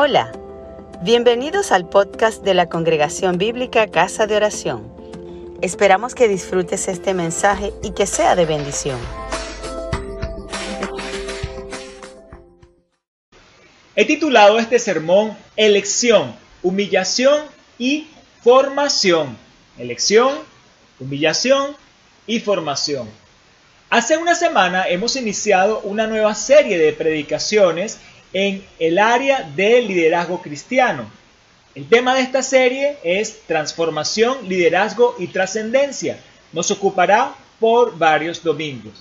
Hola, bienvenidos al podcast de la Congregación Bíblica Casa de Oración. Esperamos que disfrutes este mensaje y que sea de bendición. He titulado este sermón Elección, Humillación y Formación. Elección, humillación y formación. Hace una semana hemos iniciado una nueva serie de predicaciones en el área del liderazgo cristiano. El tema de esta serie es transformación, liderazgo y trascendencia. Nos ocupará por varios domingos.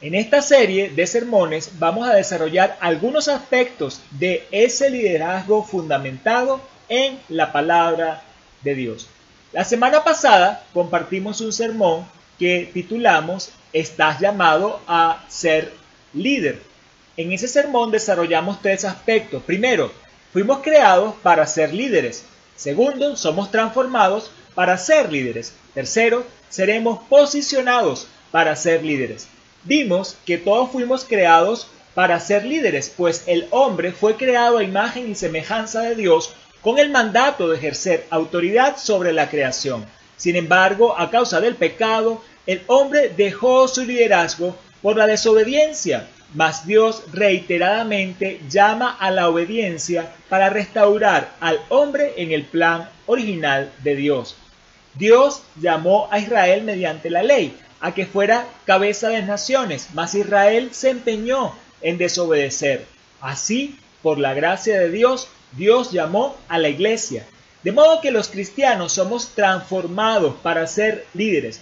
En esta serie de sermones vamos a desarrollar algunos aspectos de ese liderazgo fundamentado en la palabra de Dios. La semana pasada compartimos un sermón que titulamos Estás llamado a ser líder. En ese sermón desarrollamos tres aspectos. Primero, fuimos creados para ser líderes. Segundo, somos transformados para ser líderes. Tercero, seremos posicionados para ser líderes. Vimos que todos fuimos creados para ser líderes, pues el hombre fue creado a imagen y semejanza de Dios con el mandato de ejercer autoridad sobre la creación. Sin embargo, a causa del pecado, el hombre dejó su liderazgo por la desobediencia mas Dios reiteradamente llama a la obediencia para restaurar al hombre en el plan original de Dios. Dios llamó a Israel mediante la ley a que fuera cabeza de naciones, mas Israel se empeñó en desobedecer. Así, por la gracia de Dios, Dios llamó a la iglesia. De modo que los cristianos somos transformados para ser líderes.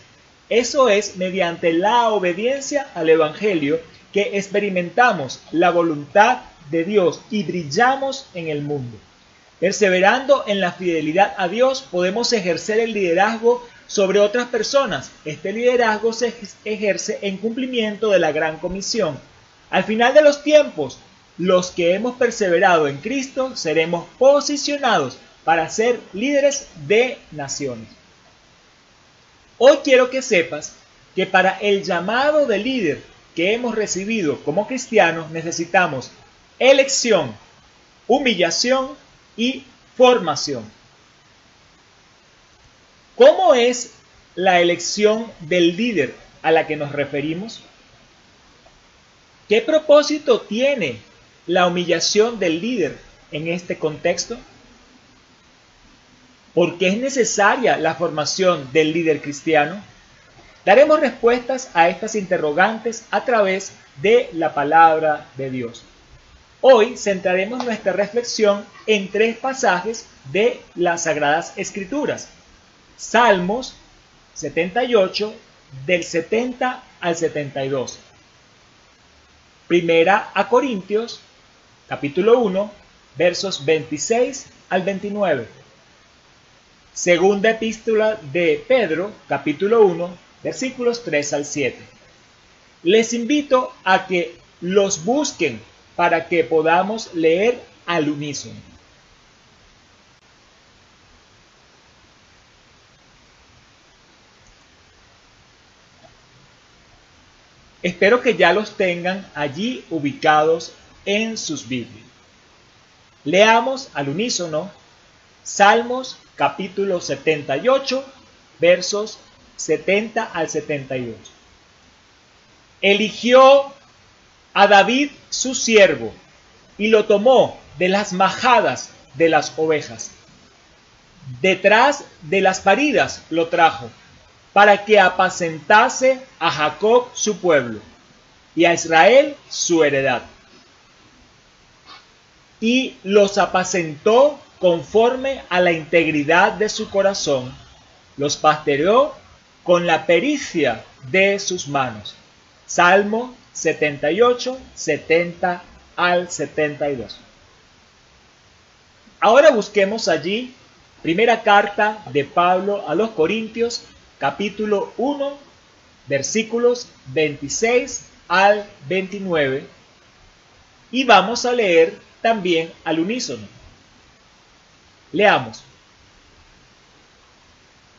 Eso es mediante la obediencia al Evangelio que experimentamos la voluntad de Dios y brillamos en el mundo. Perseverando en la fidelidad a Dios podemos ejercer el liderazgo sobre otras personas. Este liderazgo se ejerce en cumplimiento de la gran comisión. Al final de los tiempos, los que hemos perseverado en Cristo seremos posicionados para ser líderes de naciones. Hoy quiero que sepas que para el llamado de líder que hemos recibido como cristianos necesitamos elección, humillación y formación. ¿Cómo es la elección del líder a la que nos referimos? ¿Qué propósito tiene la humillación del líder en este contexto? ¿Por qué es necesaria la formación del líder cristiano? Daremos respuestas a estas interrogantes a través de la palabra de Dios. Hoy centraremos nuestra reflexión en tres pasajes de las Sagradas Escrituras. Salmos 78 del 70 al 72. Primera a Corintios capítulo 1 versos 26 al 29. Segunda epístola de Pedro capítulo 1 versículos 3 al 7. Les invito a que los busquen para que podamos leer al unísono. Espero que ya los tengan allí ubicados en sus Biblias. Leamos al unísono Salmos capítulo 78 versos 70 al 72. Eligió a David su siervo y lo tomó de las majadas de las ovejas. Detrás de las paridas lo trajo, para que apacentase a Jacob su pueblo y a Israel su heredad. Y los apacentó conforme a la integridad de su corazón, los pastoreó con la pericia de sus manos. Salmo 78, 70 al 72. Ahora busquemos allí primera carta de Pablo a los Corintios, capítulo 1, versículos 26 al 29. Y vamos a leer también al unísono. Leamos.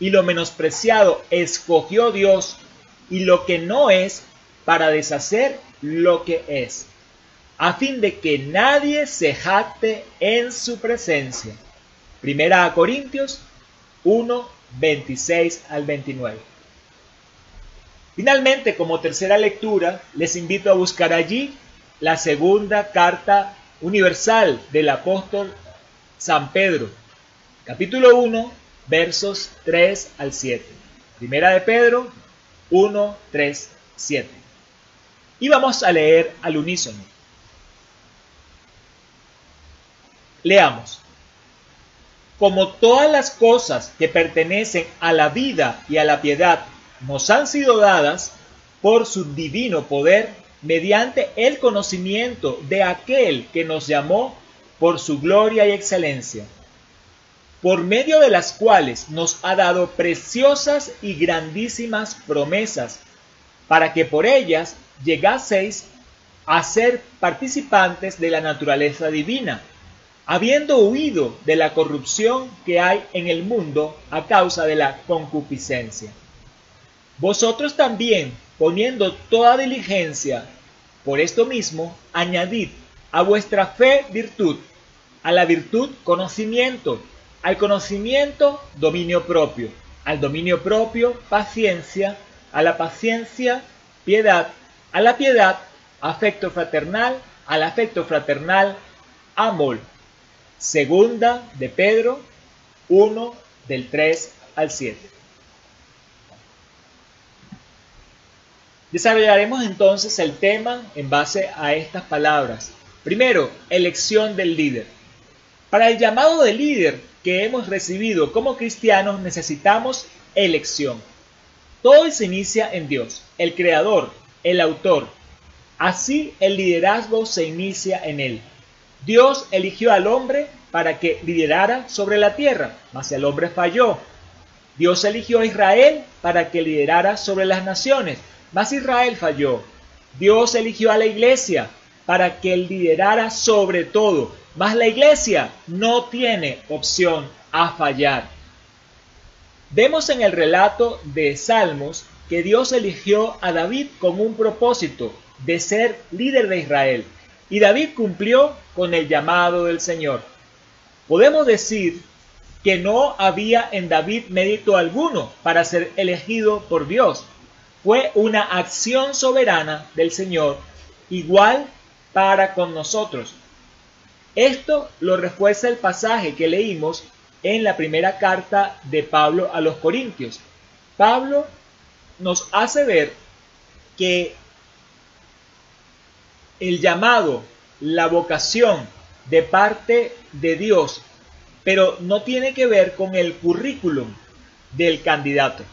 y lo menospreciado escogió Dios, y lo que no es para deshacer lo que es, a fin de que nadie se jacte en su presencia. Primera a Corintios 1, 26 al 29. Finalmente, como tercera lectura, les invito a buscar allí la segunda carta universal del apóstol San Pedro, capítulo 1, versos 3 al 7. Primera de Pedro 1, 3, 7. Y vamos a leer al unísono. Leamos. Como todas las cosas que pertenecen a la vida y a la piedad nos han sido dadas por su divino poder, mediante el conocimiento de aquel que nos llamó por su gloria y excelencia, por medio de las cuales nos ha dado preciosas y grandísimas promesas, para que por ellas llegaseis a ser participantes de la naturaleza divina, habiendo huido de la corrupción que hay en el mundo a causa de la concupiscencia. Vosotros también, poniendo toda diligencia, por esto mismo, añadid a vuestra fe virtud, a la virtud conocimiento, al conocimiento dominio propio, al dominio propio paciencia, a la paciencia piedad, a la piedad afecto fraternal, al afecto fraternal amor. Segunda de Pedro 1 del 3 al 7. Desarrollaremos entonces el tema en base a estas palabras. Primero, elección del líder. Para el llamado de líder que hemos recibido como cristianos necesitamos elección. Todo se inicia en Dios, el creador, el autor. Así el liderazgo se inicia en él. Dios eligió al hombre para que liderara sobre la tierra, mas el hombre falló. Dios eligió a Israel para que liderara sobre las naciones, mas Israel falló. Dios eligió a la iglesia para que liderara sobre todo, mas la iglesia no tiene opción a fallar. Vemos en el relato de Salmos que Dios eligió a David con un propósito de ser líder de Israel, y David cumplió con el llamado del Señor. Podemos decir que no había en David mérito alguno para ser elegido por Dios, fue una acción soberana del Señor, igual para con nosotros. Esto lo refuerza el pasaje que leímos en la primera carta de Pablo a los Corintios. Pablo nos hace ver que el llamado, la vocación de parte de Dios, pero no tiene que ver con el currículum del candidato.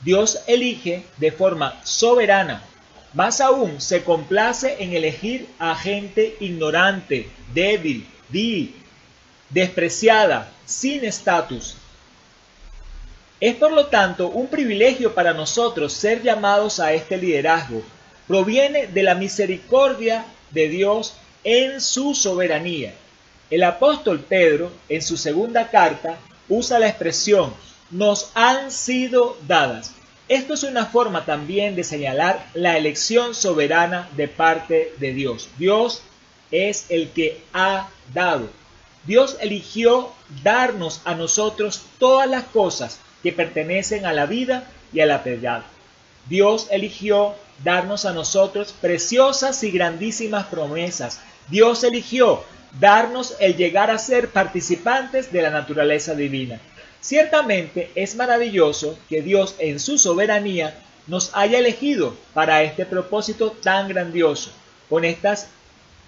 Dios elige de forma soberana. Más aún, se complace en elegir a gente ignorante, débil, despreciada, sin estatus. Es por lo tanto un privilegio para nosotros ser llamados a este liderazgo. Proviene de la misericordia de Dios en su soberanía. El apóstol Pedro, en su segunda carta, usa la expresión nos han sido dadas. Esto es una forma también de señalar la elección soberana de parte de Dios. Dios es el que ha dado. Dios eligió darnos a nosotros todas las cosas que pertenecen a la vida y a la piedad. Dios eligió darnos a nosotros preciosas y grandísimas promesas. Dios eligió darnos el llegar a ser participantes de la naturaleza divina. Ciertamente es maravilloso que Dios en su soberanía nos haya elegido para este propósito tan grandioso, con estas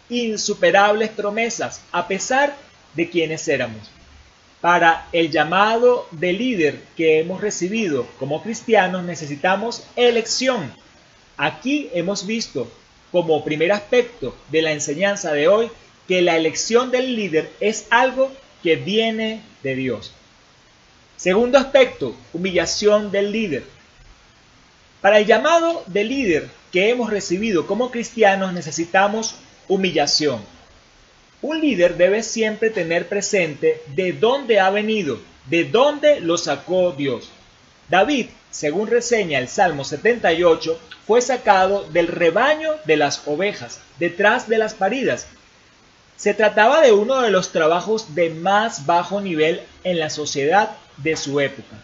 insuperables promesas, a pesar de quienes éramos. Para el llamado de líder que hemos recibido como cristianos necesitamos elección. Aquí hemos visto como primer aspecto de la enseñanza de hoy que la elección del líder es algo que viene de Dios. Segundo aspecto, humillación del líder. Para el llamado de líder que hemos recibido como cristianos necesitamos humillación. Un líder debe siempre tener presente de dónde ha venido, de dónde lo sacó Dios. David, según reseña el Salmo 78, fue sacado del rebaño de las ovejas, detrás de las paridas. Se trataba de uno de los trabajos de más bajo nivel en la sociedad de su época.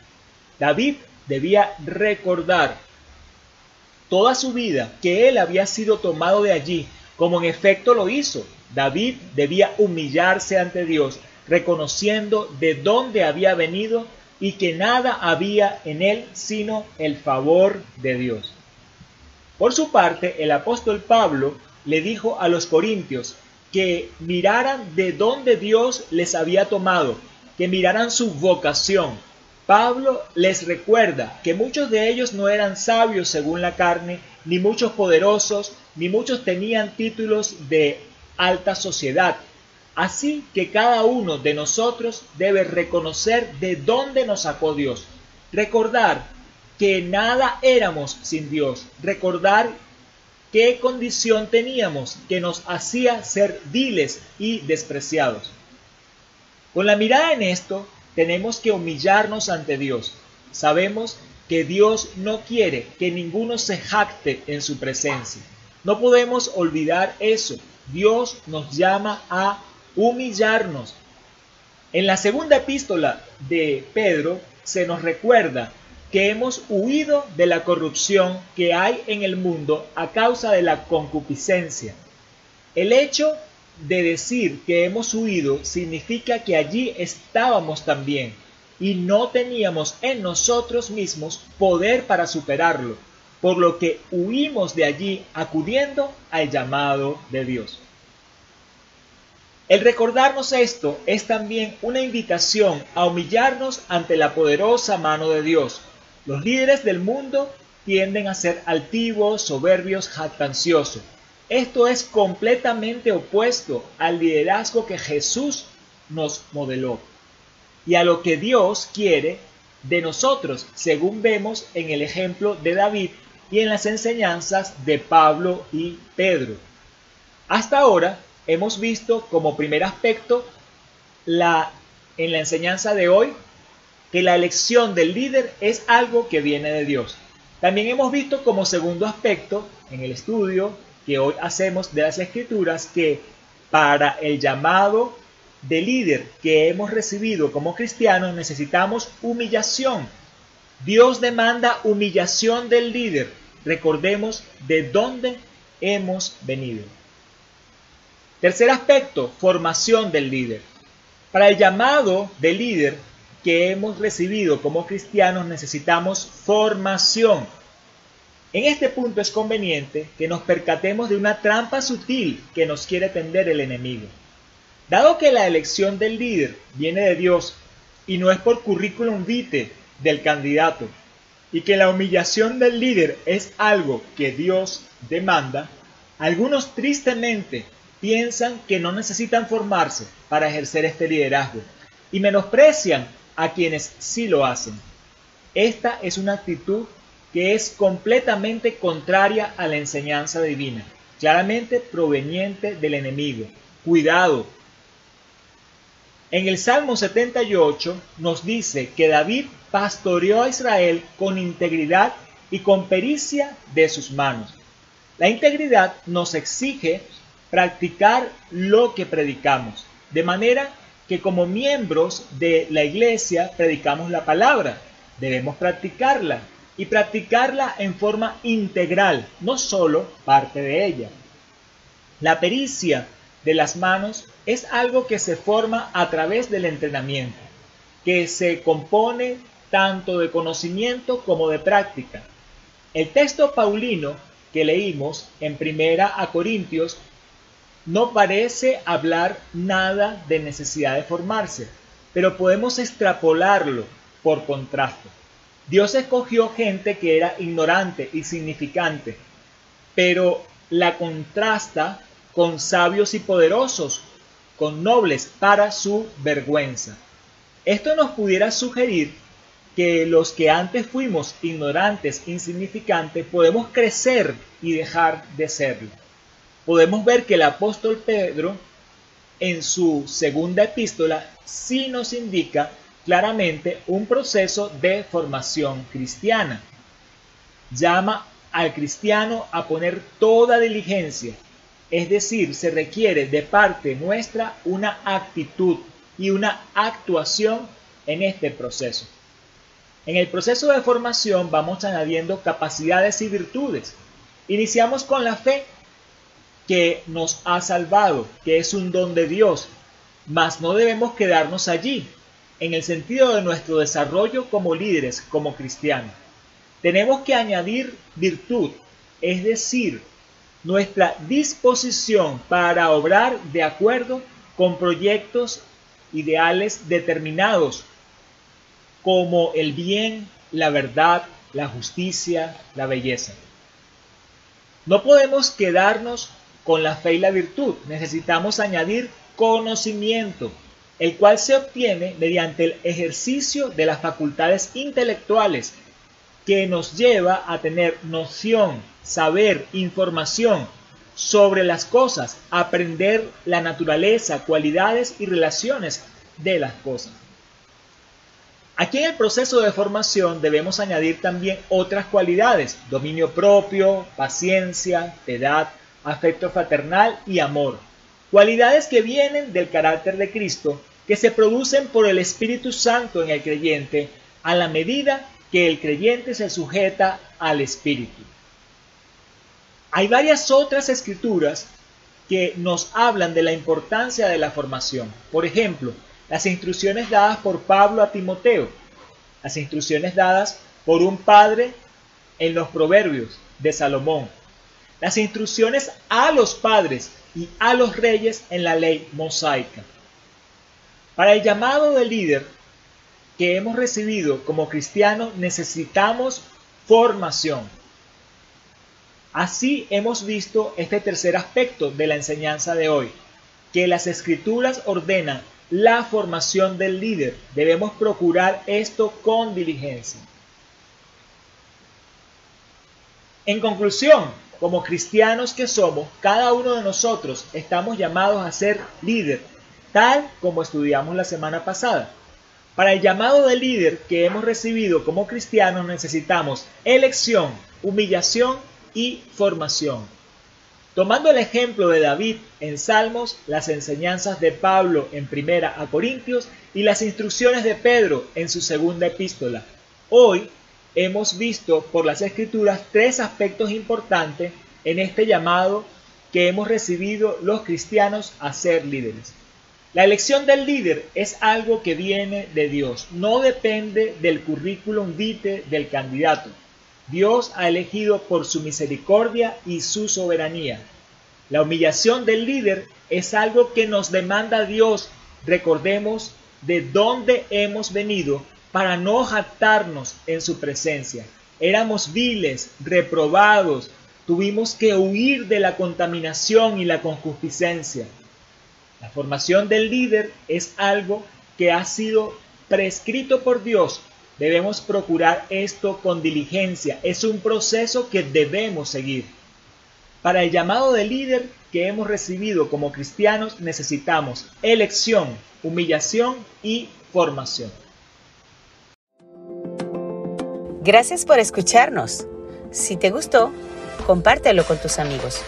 David debía recordar toda su vida que él había sido tomado de allí, como en efecto lo hizo. David debía humillarse ante Dios, reconociendo de dónde había venido y que nada había en él sino el favor de Dios. Por su parte, el apóstol Pablo le dijo a los corintios que miraran de dónde Dios les había tomado, que su vocación. Pablo les recuerda que muchos de ellos no eran sabios según la carne, ni muchos poderosos, ni muchos tenían títulos de alta sociedad, Así que cada uno de nosotros debe reconocer de dónde nos sacó Dios. Recordar que nada éramos sin Dios. Recordar qué condición teníamos que nos hacía ser viles y despreciados. Con la mirada en esto, tenemos que humillarnos ante Dios. Sabemos que Dios no quiere que ninguno se jacte en su presencia. No podemos olvidar eso. Dios nos llama a humillarnos. En la segunda epístola de Pedro se nos recuerda que hemos huido de la corrupción que hay en el mundo a causa de la concupiscencia. El hecho de decir que hemos huido significa que allí estábamos también y no teníamos en nosotros mismos poder para superarlo, por lo que huimos de allí acudiendo al llamado de Dios. El recordarnos esto es también una invitación a humillarnos ante la poderosa mano de Dios. Los líderes del mundo tienden a ser altivos, soberbios, jactanciosos. Esto es completamente opuesto al liderazgo que Jesús nos modeló y a lo que Dios quiere de nosotros, según vemos en el ejemplo de David y en las enseñanzas de Pablo y Pedro. Hasta ahora hemos visto como primer aspecto la, en la enseñanza de hoy que la elección del líder es algo que viene de Dios. También hemos visto como segundo aspecto en el estudio que hoy hacemos de las escrituras que para el llamado de líder que hemos recibido como cristianos necesitamos humillación. Dios demanda humillación del líder. Recordemos de dónde hemos venido. Tercer aspecto, formación del líder. Para el llamado de líder que hemos recibido como cristianos necesitamos formación. En este punto es conveniente que nos percatemos de una trampa sutil que nos quiere tender el enemigo. Dado que la elección del líder viene de Dios y no es por currículum vitae del candidato, y que la humillación del líder es algo que Dios demanda, algunos tristemente piensan que no necesitan formarse para ejercer este liderazgo y menosprecian a quienes sí lo hacen. Esta es una actitud que es completamente contraria a la enseñanza divina, claramente proveniente del enemigo. Cuidado. En el Salmo 78 nos dice que David pastoreó a Israel con integridad y con pericia de sus manos. La integridad nos exige practicar lo que predicamos. De manera que como miembros de la iglesia predicamos la palabra, debemos practicarla y practicarla en forma integral, no solo parte de ella. La pericia de las manos es algo que se forma a través del entrenamiento, que se compone tanto de conocimiento como de práctica. El texto paulino que leímos en Primera a Corintios no parece hablar nada de necesidad de formarse, pero podemos extrapolarlo por contraste. Dios escogió gente que era ignorante y significante, pero la contrasta con sabios y poderosos, con nobles para su vergüenza. Esto nos pudiera sugerir que los que antes fuimos ignorantes, insignificantes, podemos crecer y dejar de serlo. Podemos ver que el apóstol Pedro en su segunda epístola sí nos indica claramente un proceso de formación cristiana. Llama al cristiano a poner toda diligencia, es decir, se requiere de parte nuestra una actitud y una actuación en este proceso. En el proceso de formación vamos añadiendo capacidades y virtudes. Iniciamos con la fe que nos ha salvado, que es un don de Dios, mas no debemos quedarnos allí, en el sentido de nuestro desarrollo como líderes, como cristianos. Tenemos que añadir virtud, es decir, nuestra disposición para obrar de acuerdo con proyectos ideales determinados, como el bien, la verdad, la justicia, la belleza. No podemos quedarnos con la fe y la virtud, necesitamos añadir conocimiento, el cual se obtiene mediante el ejercicio de las facultades intelectuales, que nos lleva a tener noción, saber, información sobre las cosas, aprender la naturaleza, cualidades y relaciones de las cosas. Aquí en el proceso de formación debemos añadir también otras cualidades, dominio propio, paciencia, piedad, afecto fraternal y amor. Cualidades que vienen del carácter de Cristo, que se producen por el Espíritu Santo en el creyente a la medida que el creyente se sujeta al Espíritu. Hay varias otras escrituras que nos hablan de la importancia de la formación. Por ejemplo, las instrucciones dadas por Pablo a Timoteo, las instrucciones dadas por un padre en los proverbios de Salomón, las instrucciones a los padres y a los reyes en la ley mosaica. Para el llamado de líder que hemos recibido como cristianos necesitamos formación. Así hemos visto este tercer aspecto de la enseñanza de hoy, que las escrituras ordenan la formación del líder. Debemos procurar esto con diligencia. En conclusión, como cristianos que somos, cada uno de nosotros estamos llamados a ser líder, tal como estudiamos la semana pasada. Para el llamado de líder que hemos recibido como cristianos necesitamos elección, humillación y formación. Tomando el ejemplo de David en Salmos, las enseñanzas de Pablo en Primera a Corintios y las instrucciones de Pedro en su segunda epístola, hoy hemos visto por las escrituras tres aspectos importantes en este llamado que hemos recibido los cristianos a ser líderes. La elección del líder es algo que viene de Dios, no depende del currículum vitae del candidato. Dios ha elegido por su misericordia y su soberanía. La humillación del líder es algo que nos demanda Dios. Recordemos de dónde hemos venido para no jactarnos en su presencia. Éramos viles, reprobados, tuvimos que huir de la contaminación y la concupiscencia. La formación del líder es algo que ha sido prescrito por Dios. Debemos procurar esto con diligencia. Es un proceso que debemos seguir. Para el llamado de líder que hemos recibido como cristianos necesitamos elección, humillación y formación. Gracias por escucharnos. Si te gustó, compártelo con tus amigos.